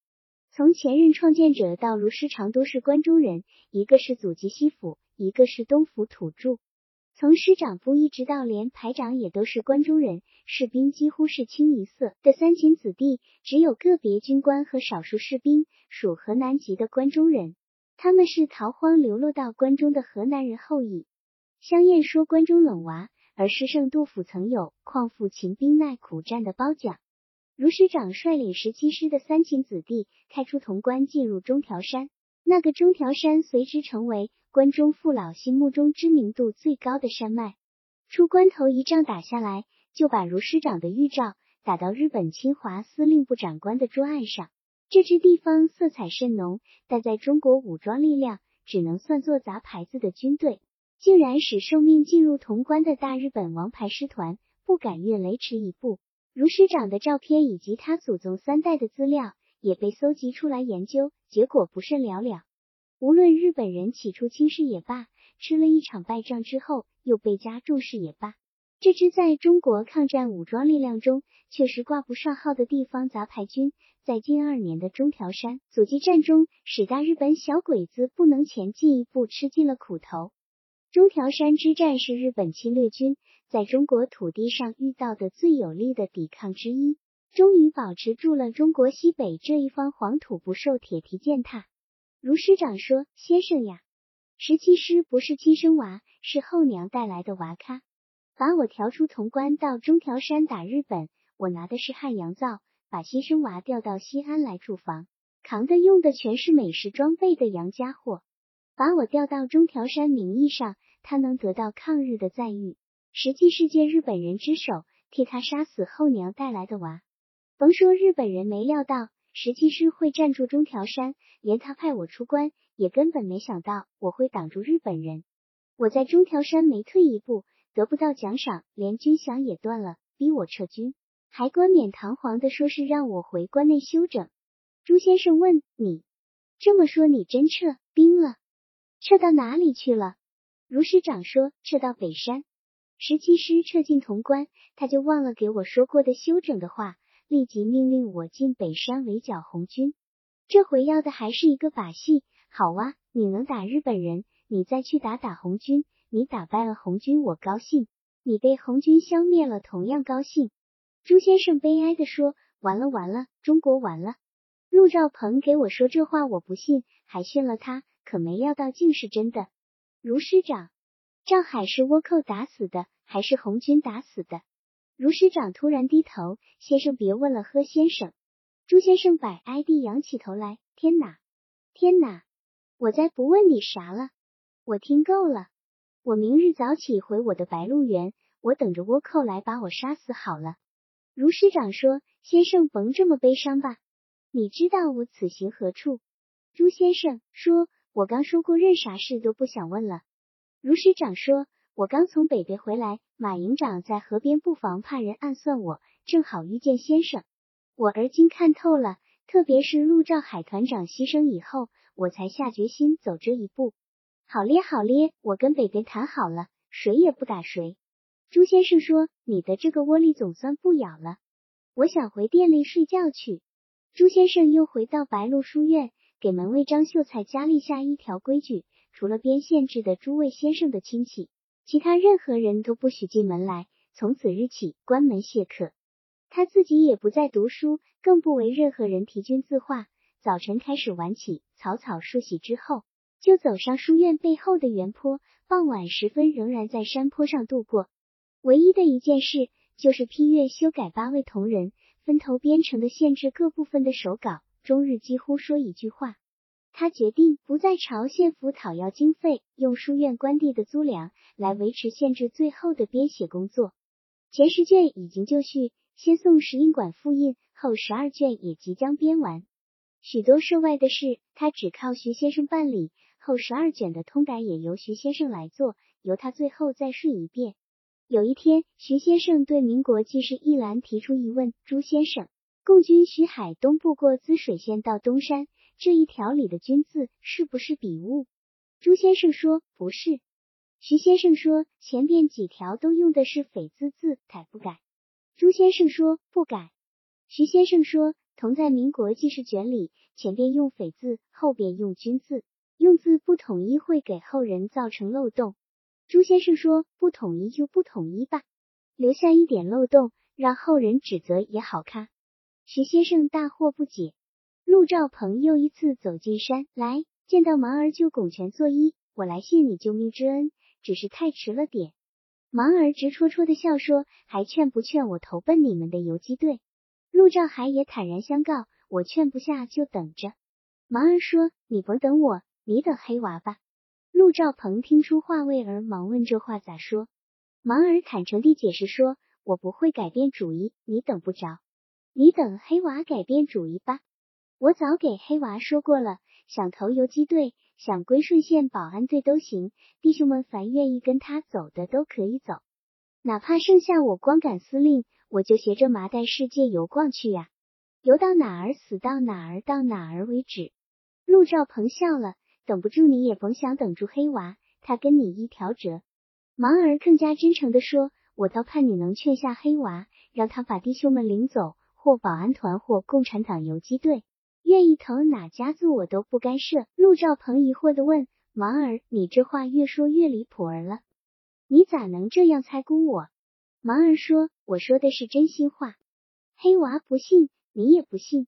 从前任创建者到如师长都是关中人，一个是祖籍西府，一个是东府土著。从师长部一直到连排长也都是关中人，士兵几乎是清一色的三秦子弟，只有个别军官和少数士兵属河南籍的关中人，他们是逃荒流落到关中的河南人后裔。香艳说关中冷娃，而诗圣杜甫曾有况复秦兵耐苦战的褒奖。如师长率领十七师的三秦子弟开出潼关，进入中条山。那个中条山随之成为关中父老心目中知名度最高的山脉。出关头一仗打下来，就把如师长的预兆打到日本侵华司令部长官的桌案上。这支地方色彩甚浓，但在中国武装力量只能算作杂牌子的军队，竟然使受命进入潼关的大日本王牌师团不敢越雷池一步。如师长的照片以及他祖宗三代的资料也被搜集出来研究，结果不甚了了。无论日本人起初轻视也罢，吃了一场败仗之后又倍加重视也罢，这支在中国抗战武装力量中确实挂不上号的地方杂牌军，在近二年的中条山阻击战中，使大日本小鬼子不能前进一步，吃尽了苦头。中条山之战是日本侵略军。在中国土地上遇到的最有力的抵抗之一，终于保持住了中国西北这一方黄土不受铁蹄践踏。如师长说：“先生呀，十七师不是亲生娃，是后娘带来的娃咖，把我调出潼关到中条山打日本，我拿的是汉阳造，把新生娃调到西安来驻防，扛的用的全是美式装备的洋家伙。把我调到中条山，名义上他能得到抗日的赞誉。”实际是借日本人之手替他杀死后娘带来的娃。甭说日本人没料到十七师会站住中条山，连他派我出关也根本没想到我会挡住日本人。我在中条山没退一步，得不到奖赏，连军饷也断了，逼我撤军，还冠冕堂皇的说是让我回关内休整。朱先生问你这么说，你真撤兵了？撤到哪里去了？如师长说，撤到北山。十七师撤进潼关，他就忘了给我说过的休整的话，立即命令我进北山围剿红军。这回要的还是一个把戏。好啊，你能打日本人，你再去打打红军，你打败了红军，我高兴；你被红军消灭了，同样高兴。朱先生悲哀地说：“完了完了，中国完了。”陆兆鹏给我说这话，我不信，还训了他，可没料到竟是真的。卢师长。赵海是倭寇打死的，还是红军打死的？如师长突然低头，先生别问了，喝先生。朱先生百哀地仰起头来，天哪，天哪！我再不问你啥了，我听够了。我明日早起回我的白鹿原，我等着倭寇来把我杀死好了。如师长说，先生甭这么悲伤吧，你知道我此行何处？朱先生说，我刚说过，任啥事都不想问了。如师长说：“我刚从北边回来，马营长在河边布防，怕人暗算我，正好遇见先生。我而今看透了，特别是陆兆海团长牺牲以后，我才下决心走这一步。好咧，好咧，我跟北边谈好了，谁也不打谁。”朱先生说：“你的这个窝里总算不咬了。我想回店里睡觉去。”朱先生又回到白鹿书院，给门卫张秀才家立下一条规矩。除了边限制的诸位先生的亲戚，其他任何人都不许进门来。从此日起，关门谢客。他自己也不再读书，更不为任何人提军字画。早晨开始晚起，草草梳洗之后，就走上书院背后的原坡。傍晚时分，仍然在山坡上度过。唯一的一件事，就是批阅、修改八位同仁分头编成的限制各部分的手稿，终日几乎说一句话。他决定不再朝县府讨要经费，用书院官地的租粮来维持县志最后的编写工作。前十卷已经就绪，先送石印馆复印，后十二卷也即将编完。许多涉外的事，他只靠徐先生办理；后十二卷的通改也由徐先生来做，由他最后再顺一遍。有一天，徐先生对民国记事一栏提出疑问：“朱先生，共军徐海东部过滋水县到东山。”这一条里的“君”字是不是笔误？朱先生说不是。徐先生说前边几条都用的是“匪”字字，改不改？朱先生说不改。徐先生说同在民国记事卷里，前边用“匪”字，后边用“君”字，用字不统一会给后人造成漏洞。朱先生说不统一就不统一吧，留下一点漏洞，让后人指责也好看。徐先生大惑不解。陆兆鹏又一次走进山来，见到盲儿就拱拳作揖：“我来谢你救命之恩，只是太迟了点。”盲儿直戳戳的笑说：“还劝不劝我投奔你们的游击队？”陆兆海也坦然相告：“我劝不下，就等着。”盲儿说：“你甭等我，你等黑娃吧。”陆兆鹏听出话味儿，忙问：“这话咋说？”盲儿坦诚地解释说：“我不会改变主意，你等不着，你等黑娃改变主意吧。”我早给黑娃说过了，想投游击队，想归顺县保安队都行。弟兄们凡愿意跟他走的都可以走，哪怕剩下我光杆司令，我就携着麻袋世界游逛去呀，游到哪儿死到哪儿，到哪儿为止。陆兆鹏笑了，等不住你也甭想等住黑娃，他跟你一条辙。盲儿更加真诚地说，我倒盼你能劝下黑娃，让他把弟兄们领走，或保安团，或共产党游击队。愿意投哪家子我都不干涉。陆兆鹏疑惑的问：“盲儿，你这话越说越离谱儿了，你咋能这样猜估我？”盲儿说：“我说的是真心话。”黑娃不信，你也不信。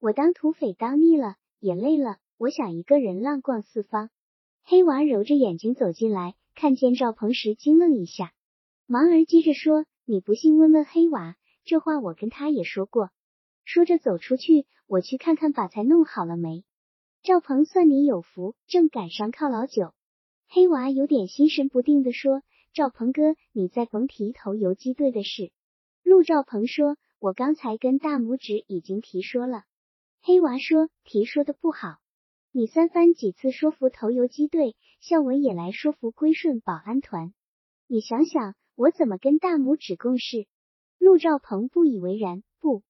我当土匪当腻了，也累了，我想一个人浪逛四方。黑娃揉着眼睛走进来，看见赵鹏时惊愣一下。盲儿接着说：“你不信，问问黑娃，这话我跟他也说过。”说着走出去，我去看看把菜弄好了没。赵鹏算你有福，正赶上犒劳酒。黑娃有点心神不定的说：“赵鹏哥，你再甭提投游击队的事。”陆兆鹏说：“我刚才跟大拇指已经提说了。”黑娃说：“提说的不好，你三番几次说服投游击队，孝文也来说服归顺保安团，你想想我怎么跟大拇指共事？”陆兆鹏不以为然，不。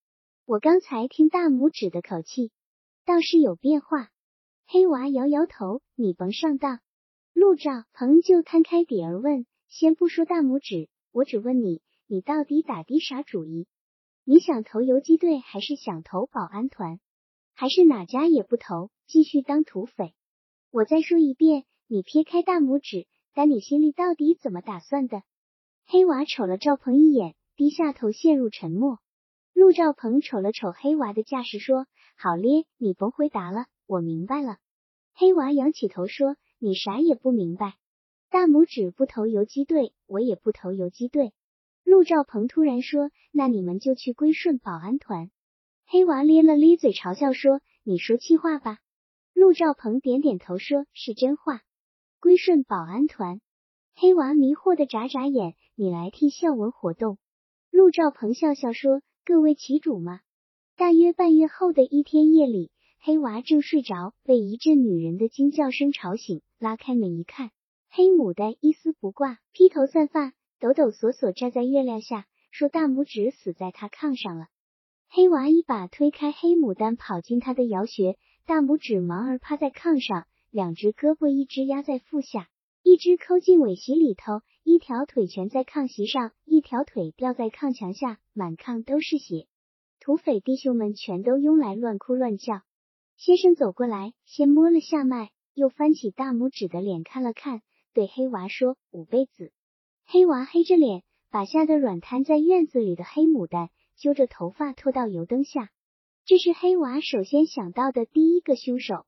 我刚才听大拇指的口气，倒是有变化。黑娃摇摇头，你甭上当。陆兆鹏就摊开底儿问：先不说大拇指，我只问你，你到底打的啥主意？你想投游击队，还是想投保安团，还是哪家也不投，继续当土匪？我再说一遍，你撇开大拇指，但你心里到底怎么打算的？黑娃瞅了赵鹏一眼，低下头，陷入沉默。陆兆鹏瞅了瞅黑娃的架势，说：“好咧，你甭回答了，我明白了。”黑娃仰起头说：“你啥也不明白。大拇指不投游击队，我也不投游击队。”陆兆鹏突然说：“那你们就去归顺保安团。”黑娃咧了咧嘴，嘲笑说：“你说气话吧？”陆兆鹏点点头，说是真话。归顺保安团，黑娃迷惑的眨眨眼：“你来替孝文活动？”陆兆鹏笑笑说。各为其主吗？大约半月后的一天夜里，黑娃正睡着，被一阵女人的惊叫声吵醒。拉开门一看，黑牡丹一丝不挂，披头散发，抖抖索索站在月亮下，说大拇指死在他炕上了。黑娃一把推开黑牡丹，跑进他的窑穴。大拇指忙儿趴在炕上，两只胳膊一只压在腹下，一只抠进尾席里头。一条腿蜷在炕席上，一条腿吊在炕墙下，满炕都是血。土匪弟兄们全都拥来乱哭乱叫。先生走过来，先摸了下脉，又翻起大拇指的脸看了看，对黑娃说：“五辈子。”黑娃黑着脸，把吓得软瘫在院子里的黑牡丹揪着头发拖到油灯下。这是黑娃首先想到的第一个凶手。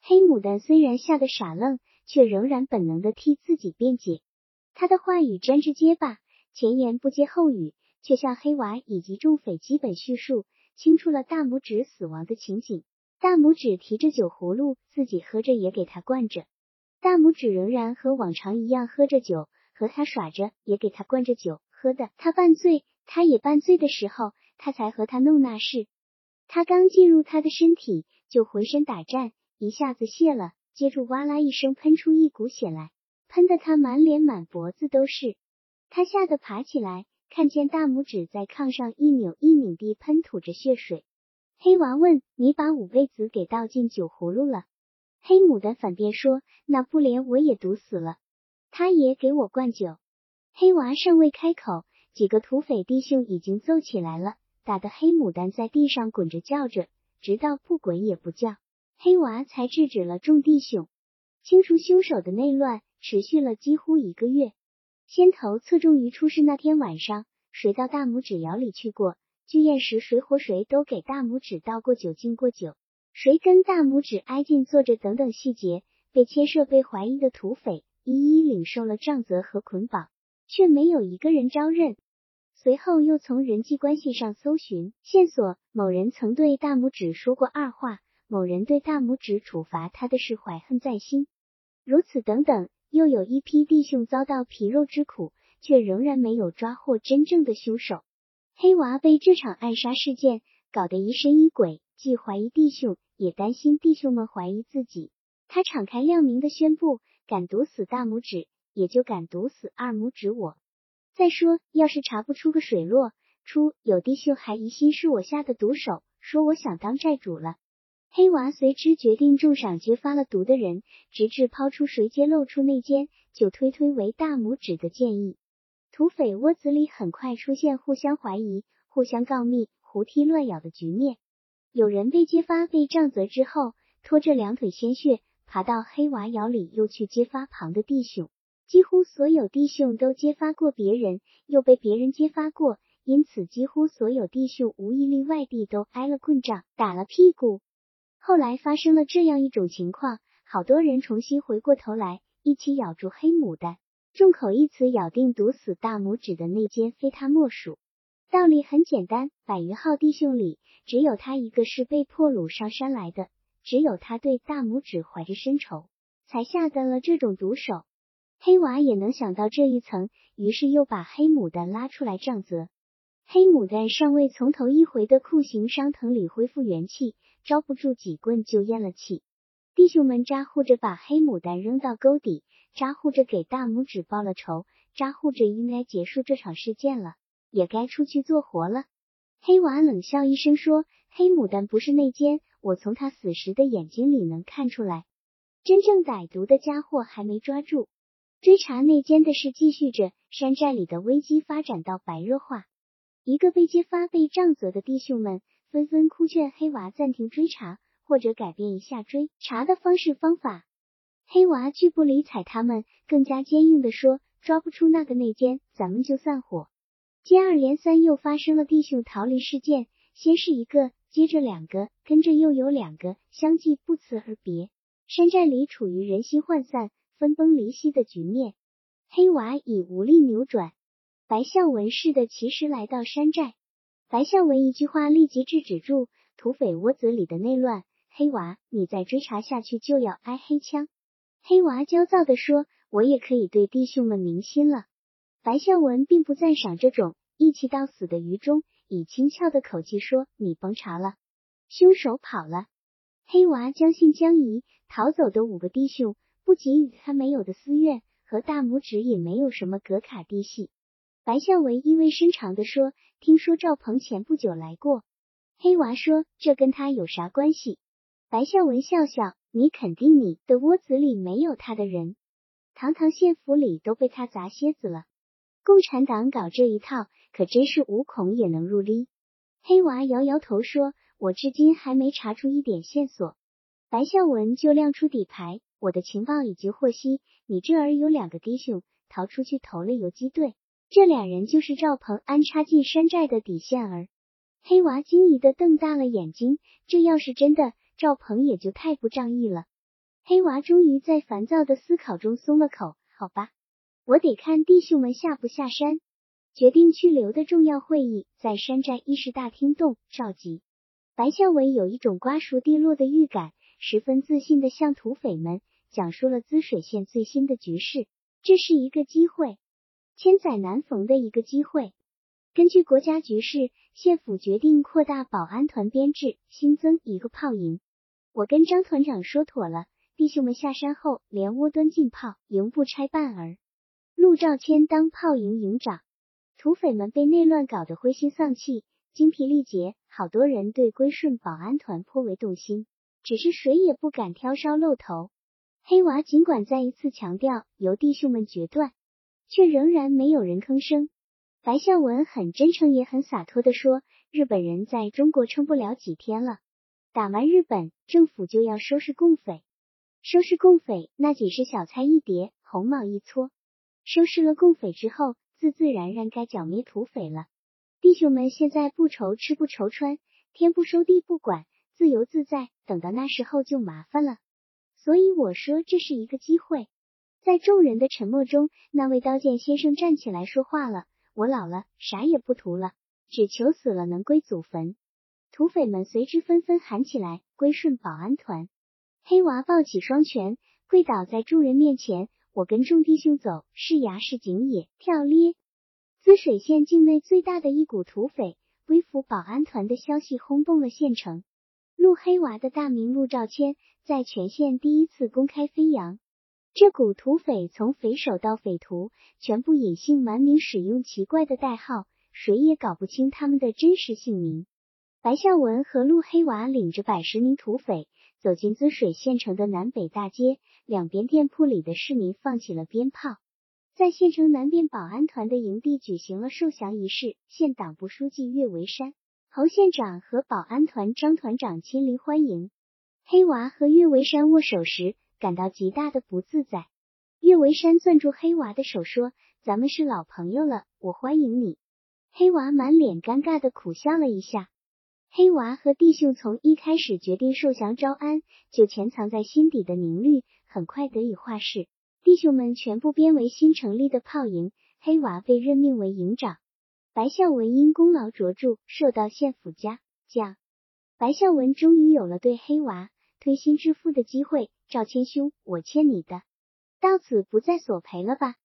黑牡丹虽然吓得傻愣，却仍然本能的替自己辩解。他的话语沾着结巴，前言不接后语，却向黑娃以及众匪基本叙述清楚了大拇指死亡的情景。大拇指提着酒葫芦，自己喝着，也给他灌着。大拇指仍然和往常一样喝着酒，和他耍着，也给他灌着酒。喝的他半醉，他也半醉的时候，他才和他弄那事。他刚进入他的身体，就浑身打颤，一下子泄了，接住哇啦一声喷出一股血来，喷得他满脸满脖子都是。他吓得爬起来，看见大拇指在炕上一扭一拧地喷吐着血水。黑娃问：“你把五味子给倒进酒葫芦了？”黑牡丹反辩说：“那不连我也毒死了，他也给我灌酒。”黑娃尚未开口，几个土匪弟兄已经揍起来了，打得黑牡丹在地上滚着叫着，直到不滚也不叫，黑娃才制止了众弟兄。清除凶手的内乱持续了几乎一个月，先头侧重于出事那天晚上，谁到大拇指窑里去过，聚宴时谁活谁都给大拇指倒过酒敬过酒，谁跟大拇指挨近坐着等等细节，被牵涉被怀疑的土匪一一领受了杖责和捆绑。却没有一个人招认。随后又从人际关系上搜寻线索，某人曾对大拇指说过二话，某人对大拇指处罚他的事怀恨在心，如此等等。又有一批弟兄遭到皮肉之苦，却仍然没有抓获真正的凶手。黑娃被这场暗杀事件搞得疑神疑鬼，既怀疑弟兄，也担心弟兄们怀疑自己。他敞开亮明的宣布：敢毒死大拇指。也就敢毒死二拇指我。再说，要是查不出个水落，出有弟兄还疑心是我下的毒手，说我想当债主了。黑娃随之决定重赏揭发了毒的人，直至抛出谁揭露出内奸，就推推为大拇指的建议。土匪窝子里很快出现互相怀疑、互相告密、胡踢乱咬的局面。有人被揭发被杖责之后，拖着两腿鲜血爬到黑娃窑里，又去揭发旁的弟兄。几乎所有弟兄都揭发过别人，又被别人揭发过，因此几乎所有弟兄无一例外地都挨了棍杖，打了屁股。后来发生了这样一种情况，好多人重新回过头来，一起咬住黑牡丹，众口一词咬定毒死大拇指的那间非他莫属。道理很简单，百余号弟兄里，只有他一个是被迫掳上山来的，只有他对大拇指怀着深仇，才下得了这种毒手。黑娃也能想到这一层，于是又把黑牡丹拉出来杖责。黑牡丹尚未从头一回的酷刑伤疼里恢复元气，招不住几棍就咽了气。弟兄们扎呼着把黑牡丹扔到沟底，扎呼着给大拇指报了仇，扎呼着应该结束这场事件了，也该出去做活了。黑娃冷笑一声说：“黑牡丹不是内奸，我从他死时的眼睛里能看出来，真正歹毒的家伙还没抓住。”追查内奸的事继续着，山寨里的危机发展到白热化。一个被揭发被杖责的弟兄们纷纷哭劝黑娃暂停追查，或者改变一下追查的方式方法。黑娃拒不理睬他们，更加坚硬的说：“抓不出那个内奸，咱们就散伙。”接二连三又发生了弟兄逃离事件，先是一个，接着两个，跟着又有两个，相继不辞而别。山寨里处于人心涣散。分崩离析的局面，黑娃已无力扭转。白孝文似的骑师来到山寨，白孝文一句话立即制止住土匪窝子里的内乱。黑娃，你再追查下去就要挨黑枪。黑娃焦躁地说：“我也可以对弟兄们明心了。”白孝文并不赞赏这种义气到死的愚忠，以轻佻的口气说：“你甭查了，凶手跑了。”黑娃将信将疑，逃走的五个弟兄。不仅与他没有的私怨，和大拇指也没有什么隔卡嫡系。白孝文意味深长的说：“听说赵鹏前不久来过。”黑娃说：“这跟他有啥关系？”白孝文笑笑：“你肯定你的窝子里没有他的人，堂堂县府里都被他砸蝎子了。共产党搞这一套，可真是无孔也能入哩。”黑娃摇摇头说：“我至今还没查出一点线索。”白孝文就亮出底牌。我的情报已经获悉，你这儿有两个弟兄逃出去投了游击队，这俩人就是赵鹏安插进山寨的底线儿。黑娃惊疑的瞪大了眼睛，这要是真的，赵鹏也就太不仗义了。黑娃终于在烦躁的思考中松了口，好吧，我得看弟兄们下不下山。决定去留的重要会议在山寨议事大厅洞召集。白孝文有一种瓜熟蒂落的预感，十分自信的向土匪们讲述了滋水县最新的局势。这是一个机会，千载难逢的一个机会。根据国家局势，县府决定扩大保安团编制，新增一个炮营。我跟张团长说妥了，弟兄们下山后连窝端进炮，营不拆半儿。陆兆谦当炮营营长，土匪们被内乱搞得灰心丧气。精疲力竭，好多人对归顺保安团颇为动心，只是谁也不敢挑梢露头。黑娃尽管再一次强调由弟兄们决断，却仍然没有人吭声。白孝文很真诚也很洒脱的说：“日本人在中国撑不了几天了，打完日本政府就要收拾共匪，收拾共匪那仅是小菜一碟，红帽一撮。收拾了共匪之后，自自然然该剿灭土匪了。”弟兄们，现在不愁吃不愁穿，天不收地不管，自由自在。等到那时候就麻烦了。所以我说这是一个机会。在众人的沉默中，那位刀剑先生站起来说话了：“我老了，啥也不图了，只求死了能归祖坟。”土匪们随之纷纷喊起来：“归顺保安团！”黑娃抱起双拳，跪倒在众人面前：“我跟众弟兄走，是牙是井也，跳咧。”滋水县境内最大的一股土匪归服保安团的消息轰动了县城。陆黑娃的大名陆兆谦在全县第一次公开飞扬。这股土匪从匪首到匪徒，全部隐姓埋名，使用奇怪的代号，谁也搞不清他们的真实姓名。白孝文和陆黑娃领着百十名土匪走进滋水县城的南北大街，两边店铺里的市民放起了鞭炮。在县城南边保安团的营地举行了受降仪式，县党部书记岳维山、侯县长和保安团张团长亲临欢迎。黑娃和岳维山握手时感到极大的不自在。岳维山攥住黑娃的手说：“咱们是老朋友了，我欢迎你。”黑娃满脸尴尬的苦笑了一下。黑娃和弟兄从一开始决定受降招安，就潜藏在心底的凝虑，很快得以化释。弟兄们全部编为新成立的炮营，黑娃被任命为营长。白孝文因功劳卓著，受到县府嘉奖。白孝文终于有了对黑娃推心置腹的机会。赵谦兄，我欠你的，到此不再索赔了吧？